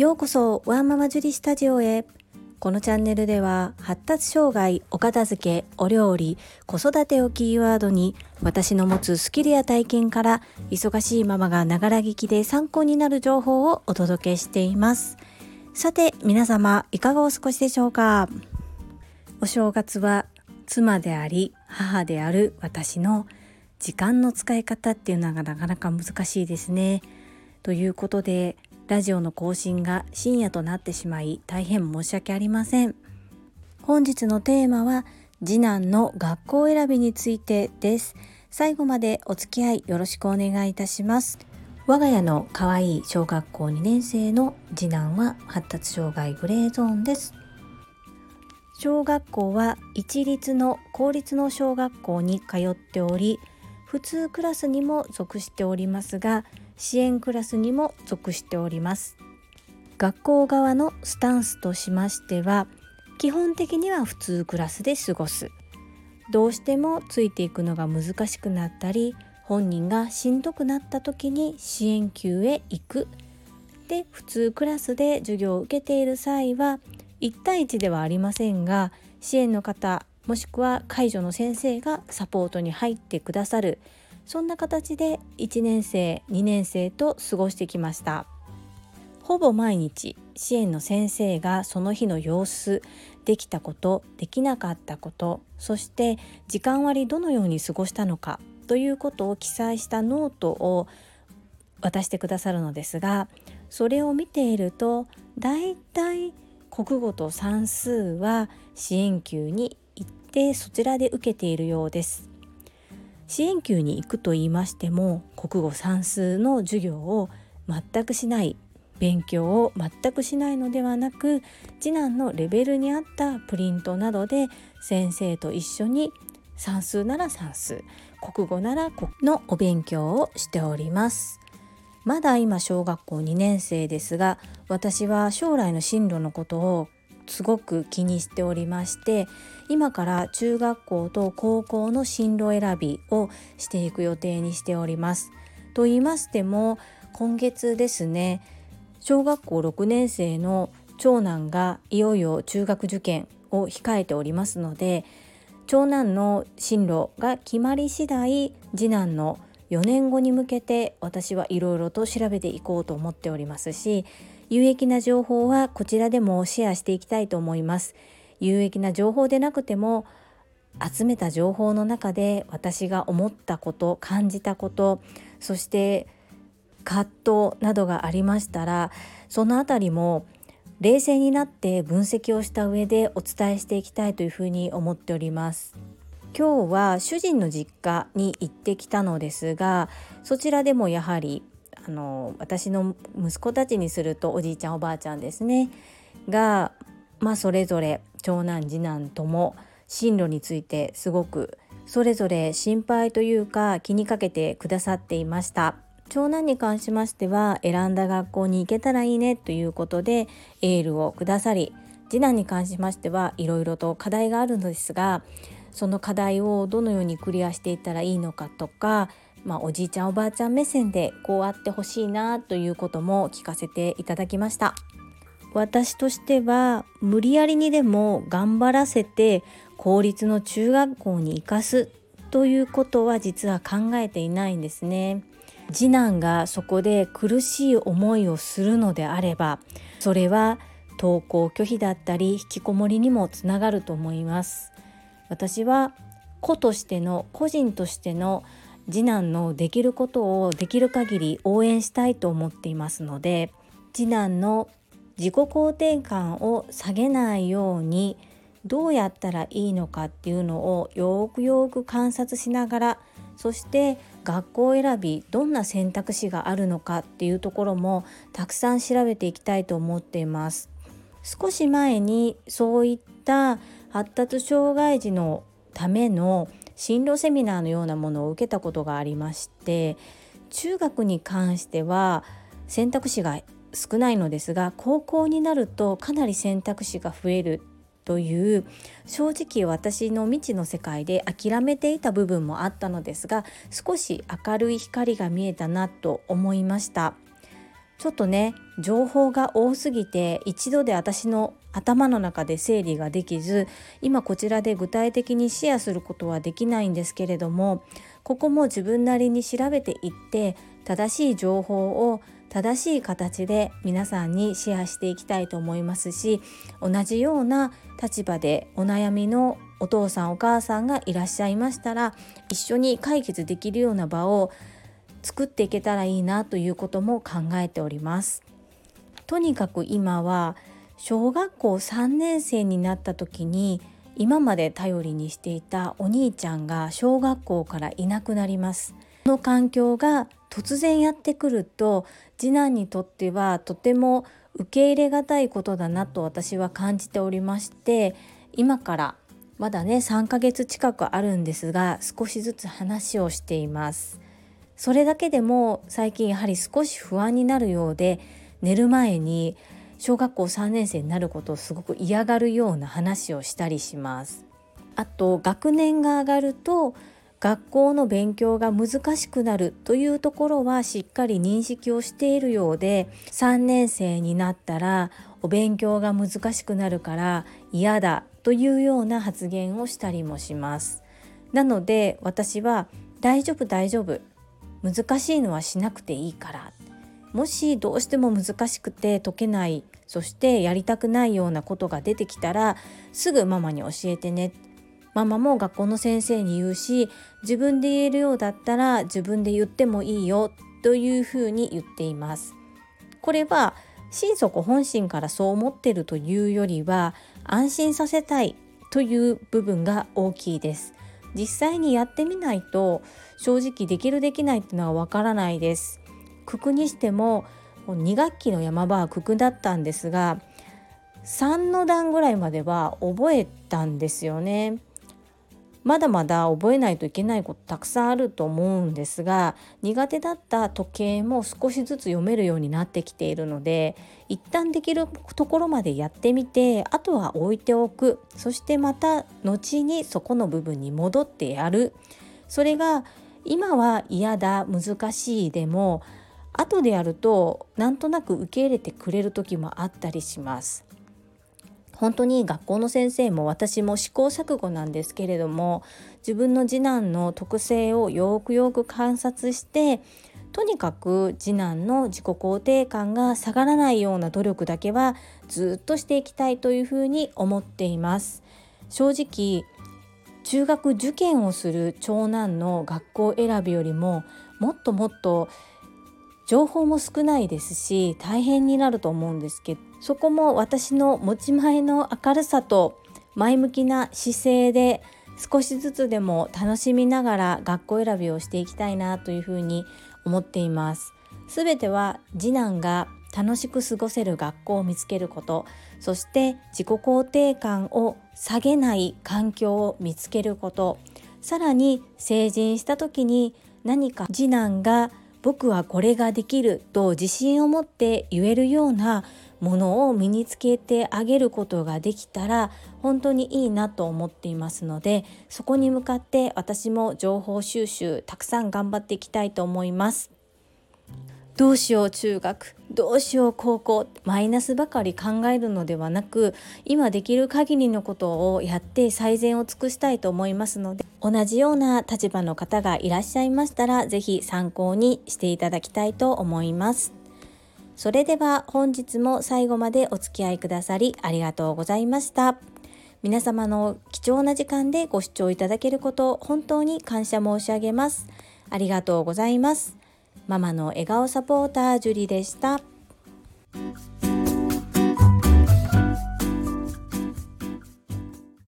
ようこそワンママジュリスタジオへ。このチャンネルでは発達障害お片付けお料理子育てをキーワードに私の持つスキルや体験から忙しいママがながら聞きで参考になる情報をお届けしています。さて皆様いかがお過ごしでしょうか？お正月は妻であり母である私の時間の使い方っていうのがなかなか難しいですね。ということでラジオの更新が深夜となってしまい大変申し訳ありません。本日のテーマは次男の学校選びについてです。最後までお付き合いよろしくお願いいたします。我が家の可愛い小学校2年生の次男は発達障害グレーゾーンです。小学校は一律の公立の小学校に通っており普通クラスにも属しておりますが支援クラスにも属しております。学校側のスタンスとしましては基本的には普通クラスで過ごす。どうしてもついていくのが難しくなったり本人がしんどくなった時に支援級へ行く。で普通クラスで授業を受けている際は1対1ではありませんが支援の方もしくは介助の先生がサポートに入ってくださる。そんな形で1年生2年生と過ごしてきました。ほぼ毎日支援の先生がその日の様子できたことできなかったことそして時間割どのように過ごしたのかということを記載したノートを渡してくださるのですがそれを見ているとだいたい国語と算数は支援級に行ってそちらで受けているようです。支援級に行くと言いましても国語算数の授業を全くしない勉強を全くしないのではなく次男のレベルに合ったプリントなどで先生と一緒に算数なら算数国語なら国のお勉強をしております。まだ今小学校2年生ですが私は将来の進路のことをすごく気にしておりまして今から中学校と高校の進路選びをしていく予定にしております。と言いましても今月ですね小学校6年生の長男がいよいよ中学受験を控えておりますので長男の進路が決まり次第次男の4年後に向けて私はいろいろと調べていこうと思っておりますし有益な情報はこちらでもシェアしていきたいと思います。有益な情報でなくても集めた情報の中で私が思ったこと感じたことそして葛藤などがありましたらそのあたりも冷静になって分析をした上でお伝えしていきたいというふうに思っております。今日は主人の実家に行ってきたのですがそちらでもやはりあの私の息子たちにするとおじいちゃんおばあちゃんですね。が、まあ、それぞれ長男次男とも進路についてすごくそれぞれ心配というか気にかけてくださっていました。長男に関しましては選んだ学校に行けたらいいねということでエールをくださり次男に関しましてはいろいろと課題があるのですがその課題をどのようにクリアしていったらいいのかとかまあ、おじいちゃんおばあちゃん目線でこうあってほしいなということも聞かせていただきました。私としては無理やりにでも頑張らせて公立の中学校に行かすということは実は考えていないんですね。次男がそこで苦しい思いをするのであればそれは登校拒否だったり引きこもりにもつながると思います。私は子としての個人としての次男のできることをできる限り応援したいと思っていますので次男の自己肯定感を下げないようにどうやったらいいのかっていうのをよくよく観察しながらそして学校選びどんな選択肢があるのかっていうところもたくさん調べていきたいと思っています。少し前にそういった発達障害児のための進路セミナーのようなものを受けたことがありまして中学に関しては選択肢が少ないのですが高校になるとかなり選択肢が増えるという正直私の未知の世界で諦めていた部分もあったのですが少し明るい光が見えたなと思いました。ちょっとね情報が多すぎて一度で私の頭の中で整理ができず今こちらで具体的にシェアすることはできないんですけれどもここも自分なりに調べていって正しい情報を正しい形で皆さんにシェアしていきたいと思いますし同じような立場でお悩みのお父さんお母さんがいらっしゃいましたら一緒に解決できるような場を作っていけたらいいなということも考えております。とにかく今は小学校3年生になった時に今まで頼りにしていたお兄ちゃんが小学校からいなくなります。この環境が突然やってくると次男にとってはとても受け入れがたいことだなと私は感じておりまして今からまだね3ヶ月近くあるんですが少しずつ話をしていますそれだけでも最近やはり少し不安になるようで寝る前に小学校3年生になることをすごく嫌がるような話をしたりします。あと学年が上がると学校の勉強が難しくなるというところはしっかり認識をしているようで3年生になったらお勉強が難しくなるから嫌だというような発言をしたりもします。なので私は大丈夫大丈夫。難しいのはしなくていいから。もしどうしても難しくて解けないそしてやりたくないようなことが出てきたらすぐママに教えてねママも学校の先生に言うし自分で言えるようだったら自分で言ってもいいよというふうに言っています。これは心底本心からそう思ってるというよりは安心させたいという部分が大きいです。実際にやってみないと正直できるできないっていうのはわからないです。九九にしても2学期の山場は九九だったんですが3の段ぐらいまでは覚えたんですよね。まだまだ覚えないといけないことたくさんあると思うんですが苦手だった時計も少しずつ読めるようになってきているので一旦できるところまでやってみてあとは置いておくそしてまた後にそこの部分に戻ってやるそれが今は嫌だ難しいでも後でやるとなんとなく受け入れてくれる時もあったりします。本当に学校の先生も私も試行錯誤なんですけれども自分の次男の特性をよくよく観察してとにかく次男の自己肯定感が下がらないような努力だけはずっとしていきたいというふうに思っています正直中学受験をする長男の学校選びよりももっともっと情報も少ないですし大変になると思うんですけどそこも私の持ち前の明るさと前向きな姿勢で少しずつでも楽しみながら学校選びをしていきたいなというふうに思っています。すべては次男が楽しく過ごせる学校を見つけることそして自己肯定感を下げない環境を見つけることさらに成人した時に何か次男が僕はこれができると自信を持って言えるようなものを身につけてあげることができたら本当にいいなと思っていますのでそこに向かって私も情報収集たくさん頑張っていきたいと思います。どうしよう中学どうしよう高校マイナスばかり考えるのではなく今できる限りのことをやって最善を尽くしたいと思いますので同じような立場の方がいらっしゃいましたら是非参考にしていただきたいと思います。それでは本日も最後までお付き合いくださりありがとうございました。皆様の貴重な時間でご視聴いただけること本当に感謝申し上げます。ありがとうございます。ママの笑顔サポータージュリでした。